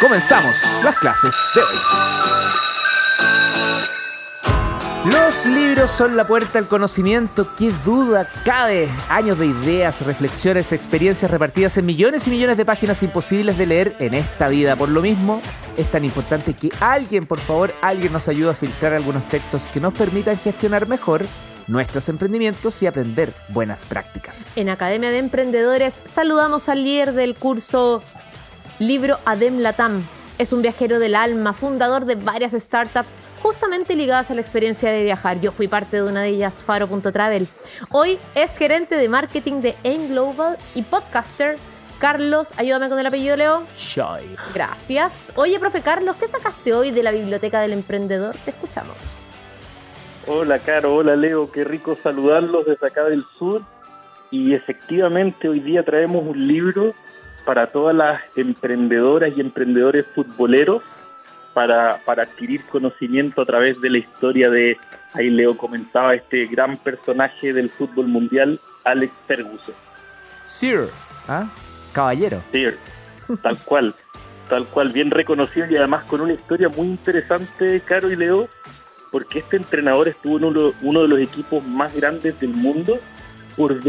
Comenzamos las clases de hoy. Los libros son la puerta al conocimiento, qué duda cabe. Años de ideas, reflexiones, experiencias repartidas en millones y millones de páginas imposibles de leer en esta vida. Por lo mismo, es tan importante que alguien, por favor, alguien nos ayude a filtrar algunos textos que nos permitan gestionar mejor nuestros emprendimientos y aprender buenas prácticas. En Academia de Emprendedores saludamos al líder del curso Libro Adem Latam. Es un viajero del alma, fundador de varias startups justamente ligadas a la experiencia de viajar. Yo fui parte de una de ellas, Faro.travel. Hoy es gerente de marketing de AIM Global y podcaster. Carlos, ayúdame con el apellido, Leo. Shoy. Gracias. Oye, profe Carlos, ¿qué sacaste hoy de la Biblioteca del Emprendedor? Te escuchamos. Hola, Caro. Hola, Leo. Qué rico saludarlos desde acá del sur. Y efectivamente, hoy día traemos un libro para todas las emprendedoras y emprendedores futboleros para, para adquirir conocimiento a través de la historia de, ahí Leo comentaba, este gran personaje del fútbol mundial, Alex Ferguson. Sir, ¿ah? Caballero. Sir, tal cual, tal cual, bien reconocido y además con una historia muy interesante, Caro y Leo, porque este entrenador estuvo en uno, uno de los equipos más grandes del mundo por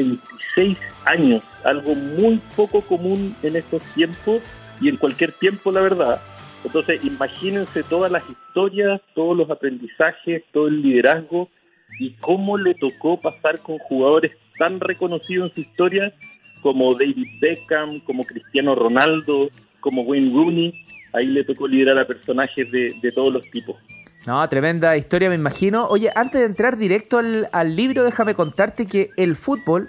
26 años, algo muy poco común en estos tiempos y en cualquier tiempo, la verdad. Entonces, imagínense todas las historias, todos los aprendizajes, todo el liderazgo y cómo le tocó pasar con jugadores tan reconocidos en su historia como David Beckham, como Cristiano Ronaldo, como Wayne Rooney. Ahí le tocó liderar a personajes de, de todos los tipos. No, tremenda historia, me imagino. Oye, antes de entrar directo al, al libro, déjame contarte que el fútbol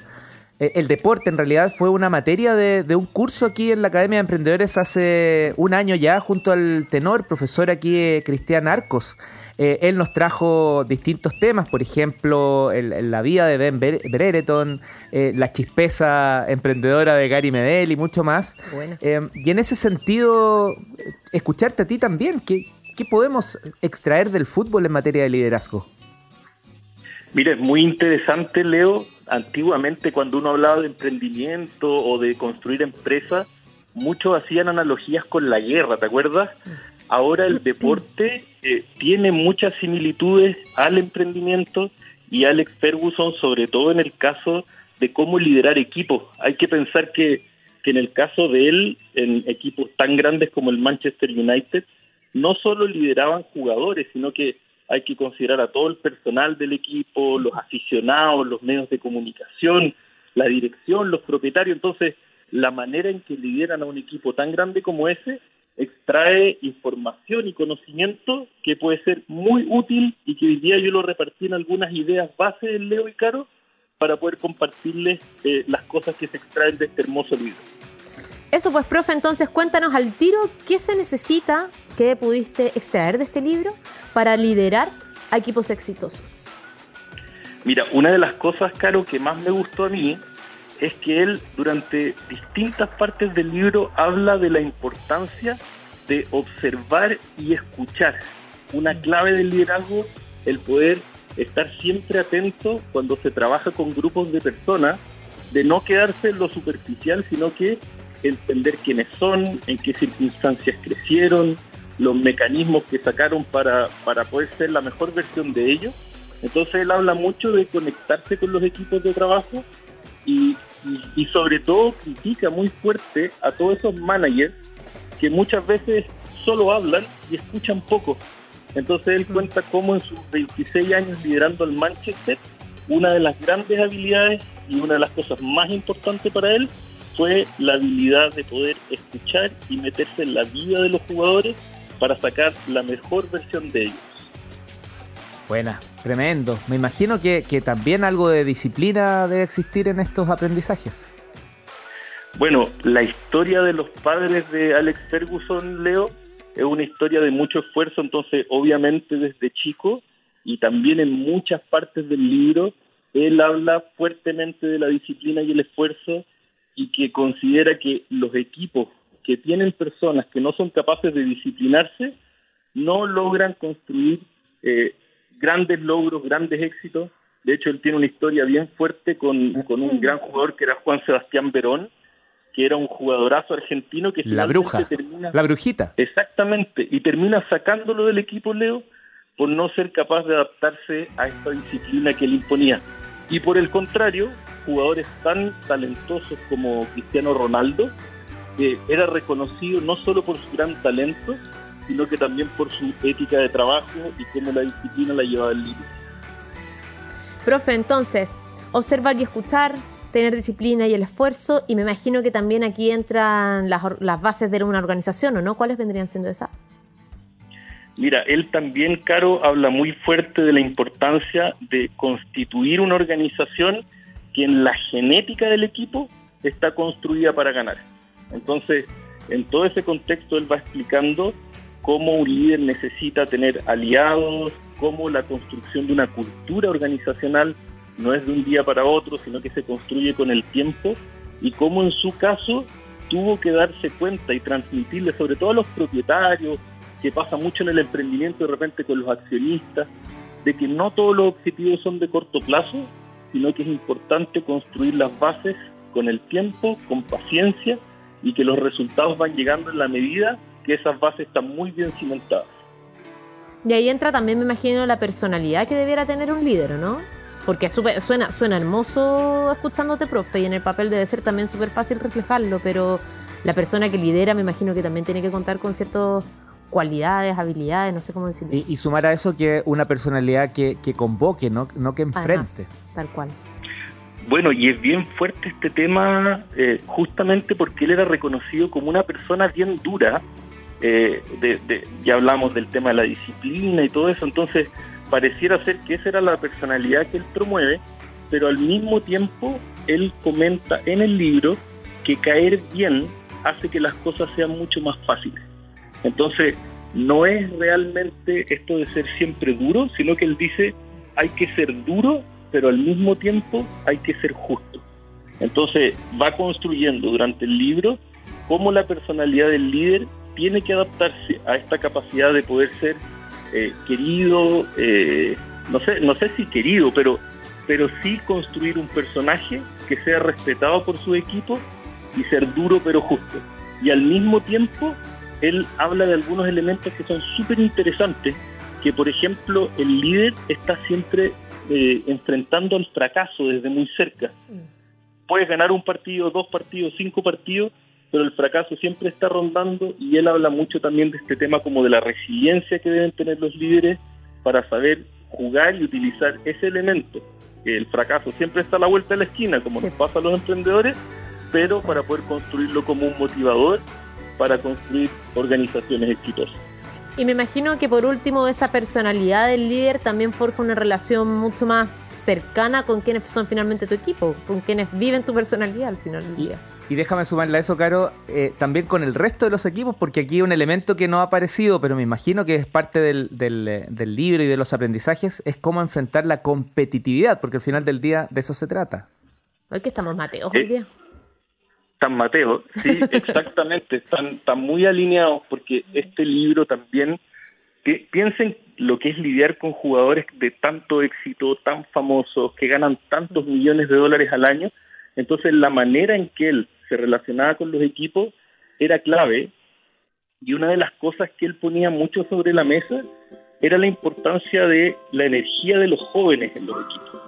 el deporte en realidad fue una materia de, un curso aquí en la Academia de Emprendedores hace un año ya, junto al tenor, profesor aquí eh, Cristian Arcos. Eh, él nos trajo distintos temas, por ejemplo, la vida de Ben Brereton, la chispeza emprendedora de Gary Medel y mucho más. y en ese sentido, escucharte a ti también, ¿qué, ¿qué podemos extraer del fútbol en materia de liderazgo? Mire, es muy interesante, Leo, antiguamente cuando uno hablaba de emprendimiento o de construir empresas, muchos hacían analogías con la guerra, ¿te acuerdas? Ahora el deporte eh, tiene muchas similitudes al emprendimiento y Alex Ferguson, sobre todo en el caso de cómo liderar equipos. Hay que pensar que, que en el caso de él, en equipos tan grandes como el Manchester United, no solo lideraban jugadores, sino que hay que considerar a todo el personal del equipo, los aficionados, los medios de comunicación, la dirección, los propietarios. Entonces, la manera en que lideran a un equipo tan grande como ese extrae información y conocimiento que puede ser muy útil y que hoy día yo lo repartí en algunas ideas base del Leo y Caro para poder compartirles eh, las cosas que se extraen de este hermoso libro. Eso pues, profe, entonces cuéntanos al tiro qué se necesita, qué pudiste extraer de este libro para liderar equipos exitosos. Mira, una de las cosas, Caro, que más me gustó a mí es que él durante distintas partes del libro habla de la importancia de observar y escuchar. Una clave del liderazgo, el poder estar siempre atento cuando se trabaja con grupos de personas, de no quedarse en lo superficial, sino que entender quiénes son, en qué circunstancias crecieron, los mecanismos que sacaron para, para poder ser la mejor versión de ellos. Entonces él habla mucho de conectarse con los equipos de trabajo y, y, sobre todo critica muy fuerte a todos esos managers que muchas veces solo hablan y escuchan poco. Entonces él mm. cuenta cómo en sus 26 años liderando al Manchester, una de las grandes habilidades y una de las cosas más importantes para él fue la habilidad de poder escuchar y meterse en la vida de los jugadores para sacar la mejor versión de ellos. Buena, tremendo. Me imagino que, también algo de disciplina debe existir en estos aprendizajes. Bueno, la historia de los padres de Alex Ferguson, Leo, es una historia de mucho esfuerzo, entonces obviamente desde chico y también en muchas partes del libro, él habla fuertemente de la disciplina y el esfuerzo y que considera que los equipos que tienen personas que no son capaces de disciplinarse no logran construir eh, grandes logros, grandes éxitos. De hecho, él tiene una historia bien fuerte con, con un gran jugador que era Juan Sebastián Verón, que era un jugadorazo argentino que la bruja, termina, la brujita. Exactamente, y termina sacándolo del equipo Leo por no ser capaz de adaptarse a esta disciplina que él imponía. Y por el contrario, jugadores tan talentosos como Cristiano Ronaldo, que era reconocido no solo por su gran talento, sino que también por su ética de trabajo y cómo la disciplina la llevaba al límite. Profe, entonces, observar y escuchar, tener disciplina y el esfuerzo, y me imagino que también aquí entran las, las bases de una organización, ¿o no? ¿Cuáles vendrían siendo esas? Mira, él también, Caro, habla muy fuerte de la importancia de constituir una organización que en la genética del equipo está construida para ganar. Entonces, en todo ese contexto, él va explicando cómo un líder necesita tener aliados, cómo la construcción de una cultura organizacional no es de un día para otro, sino que se construye con el tiempo y cómo en su caso tuvo que darse cuenta y transmitirle sobre todo a los propietarios, que pasa mucho en el emprendimiento de repente con los accionistas, de que no todos los objetivos son de corto plazo, sino que es importante construir las bases con el tiempo, con paciencia y que los resultados van llegando en la medida que esas bases están muy bien cimentadas. Y ahí entra también, me imagino, la personalidad que debiera tener un líder, ¿no? Porque suena, suena hermoso escuchándote, profe, y en el papel debe ser también súper fácil reflejarlo, pero la persona que lidera me imagino que también tiene que contar con ciertas cualidades, habilidades, no sé cómo decirlo. Y, sumar a eso que una personalidad que, convoque, no, no que enfrente. tal cual. Bueno, y es bien fuerte este tema eh, justamente porque él era reconocido como una persona bien dura. Eh, ya hablamos del tema de la disciplina y todo eso, entonces pareciera ser que esa era la personalidad que él promueve, pero al mismo tiempo él comenta en el libro que caer bien hace que las cosas sean mucho más fáciles. Entonces, no es realmente esto de ser siempre duro, sino que él dice hay que ser duro, pero al mismo tiempo hay que ser justo. Entonces, va construyendo durante el libro cómo la personalidad del líder tiene que adaptarse a esta capacidad de poder ser eh, querido, eh, no sé, no sé si querido, pero, pero sí construir un personaje que sea respetado por su equipo y ser duro pero justo. Y al mismo tiempo, él habla de algunos elementos que son súper interesantes, que por ejemplo el líder está siempre eh, enfrentando al fracaso desde muy cerca. Mm. Puedes ganar un partido, dos partidos, cinco partidos, pero el fracaso siempre está rondando y él habla mucho también de este tema como de la resiliencia que deben tener los líderes para saber jugar y utilizar ese elemento. El fracaso siempre está a la vuelta de la esquina, como nos pasa a los emprendedores, pero para poder construirlo como un motivador para construir organizaciones exitosas. Y me imagino que por último esa personalidad del líder también forja una relación mucho más cercana con quienes son finalmente tu equipo, con quienes viven tu personalidad al final del día. Y déjame sumarle a eso, Caro, eh, también con el resto de los equipos, porque aquí hay un elemento que no ha aparecido, pero me imagino que es parte del, del, del, libro y de los aprendizajes, es cómo enfrentar la competitividad, porque al final del día de eso se trata. Hoy que estamos Mateos hoy día. San Mateo, sí, exactamente, están, están muy alineados porque este libro también, que, piensen lo que es lidiar con jugadores de tanto éxito, tan famosos, que ganan tantos millones de dólares al año, entonces la manera en que él se relacionaba con los equipos era clave y una de las cosas que él ponía mucho sobre la mesa era la importancia de la energía de los jóvenes en los equipos.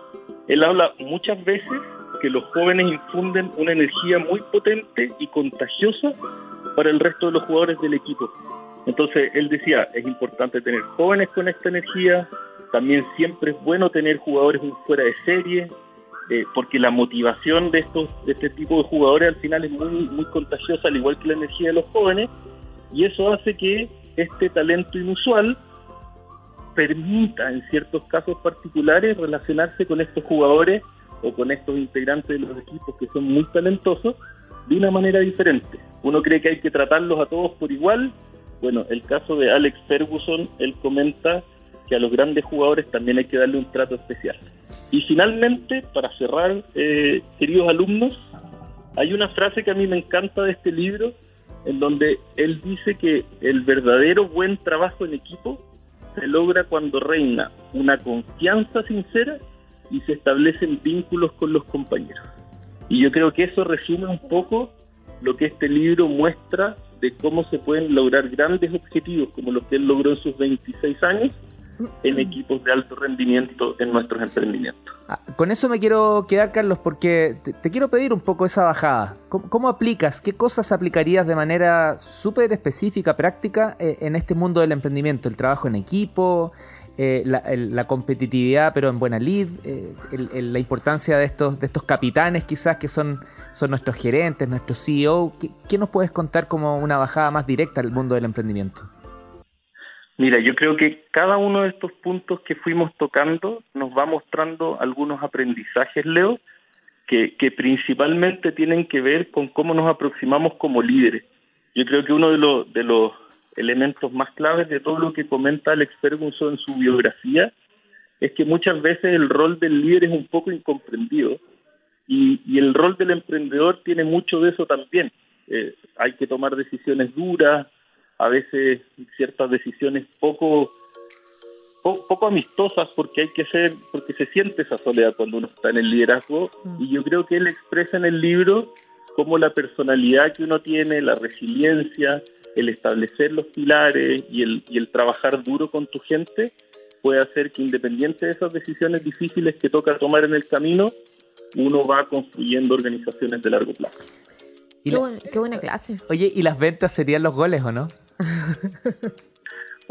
Él habla muchas veces que los jóvenes infunden una energía muy potente y contagiosa para el resto de los jugadores del equipo. Entonces él decía, es importante tener jóvenes con esta energía, también siempre es bueno tener jugadores fuera de serie, eh, porque la motivación de estos de este tipo de jugadores al final es muy muy contagiosa al igual que la energía de los jóvenes y eso hace que este talento inusual permita en ciertos casos particulares relacionarse con estos jugadores o con estos integrantes de los equipos que son muy talentosos de una manera diferente. Uno cree que hay que tratarlos a todos por igual. Bueno, el caso de Alex Ferguson, él comenta que a los grandes jugadores también hay que darle un trato especial. Y finalmente, para cerrar, eh, queridos alumnos, hay una frase que a mí me encanta de este libro, en donde él dice que el verdadero buen trabajo en equipo se logra cuando reina una confianza sincera y se establecen vínculos con los compañeros. Y yo creo que eso resume un poco lo que este libro muestra de cómo se pueden lograr grandes objetivos como los que él logró en sus 26 años en equipos de alto rendimiento en nuestros emprendimientos. Ah, con eso me quiero quedar, Carlos, porque te, quiero pedir un poco esa bajada. ¿Cómo, aplicas? ¿Qué cosas aplicarías de manera súper específica, práctica, eh, en este mundo del emprendimiento? El trabajo en equipo, eh, la, competitividad, pero en buena lead, eh, la importancia de estos, de estos capitanes quizás que son, son nuestros gerentes, nuestros CEO. ¿Qué, nos puedes contar como una bajada más directa al mundo del emprendimiento? Mira, yo creo que cada uno de estos puntos que fuimos tocando nos va mostrando algunos aprendizajes, Leo, que, que principalmente tienen que ver con cómo nos aproximamos como líderes. Yo creo que uno de los, de los elementos más claves de todo lo que comenta Alex Ferguson en su biografía es que muchas veces el rol del líder es un poco incomprendido y, el rol del emprendedor tiene mucho de eso también. Eh, hay que tomar decisiones duras, a veces ciertas decisiones poco, poco amistosas porque hay que ser, porque se siente esa soledad cuando uno está en el liderazgo mm. y yo creo que él expresa en el libro cómo la personalidad que uno tiene, la resiliencia, el establecer los pilares y el, y el trabajar duro con tu gente puede hacer que independiente de esas decisiones difíciles que toca tomar en el camino, uno va construyendo organizaciones de largo plazo. Qué, buena, clase. Oye, ¿y las ventas serían los goles o no?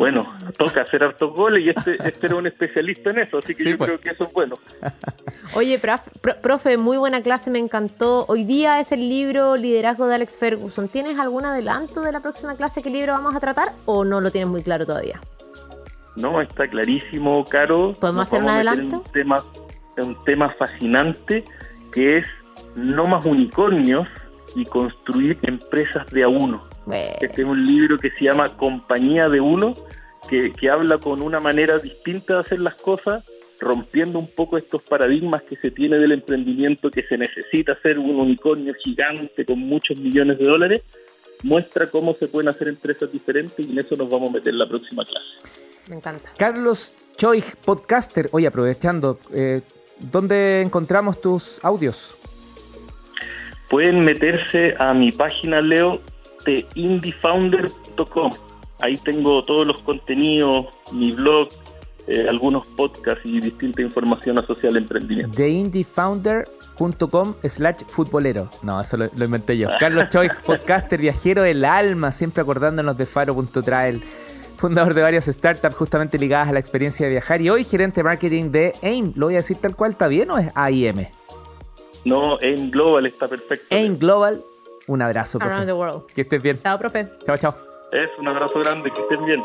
Bueno, toca hacer hartos goles y este, este era un especialista en eso, así que yo pues. creo que eso es bueno. Oye, profe, muy buena clase, me encantó. Hoy día es el libro Liderazgo de Alex Ferguson. ¿Tienes algún adelanto de la próxima clase? ¿Qué libro vamos a tratar o no lo tienes muy claro todavía? No, está clarísimo, Caro. ¿Podemos hacer un adelanto? Un tema, un tema fascinante que es no más unicornios y construir empresas de a uno. Este es un libro que se llama Compañía de Uno, que, que habla con una manera distinta de hacer las cosas, rompiendo un poco estos paradigmas que se tiene del emprendimiento, que se necesita hacer un unicornio gigante con muchos millones de dólares, muestra cómo se pueden hacer empresas diferentes y en eso nos vamos a meter en la próxima clase. Me encanta. Carlos Choi, podcaster. Oye, aprovechando, eh, ¿dónde encontramos tus audios? Pueden meterse a mi página, Leo, de indiefounder.com. Ahí tengo todos los contenidos, mi blog, eh, algunos podcasts y distinta información asociada al emprendimiento. De indiefounder.com slash futbolero. No, eso lo, inventé yo. Carlos Choi, podcaster, viajero del alma, siempre acordándonos de faro.trail, fundador de varias startups justamente ligadas a la experiencia de viajar y hoy gerente de marketing de AIM. ¿Lo voy a decir tal cual? ¿Está bien o es AIM? No, AIM Global está perfecto. AIM Global un abrazo, profe. Around the world. Que estés bien. Chao, profe. Chao, chao. Es un abrazo grande, que estés bien.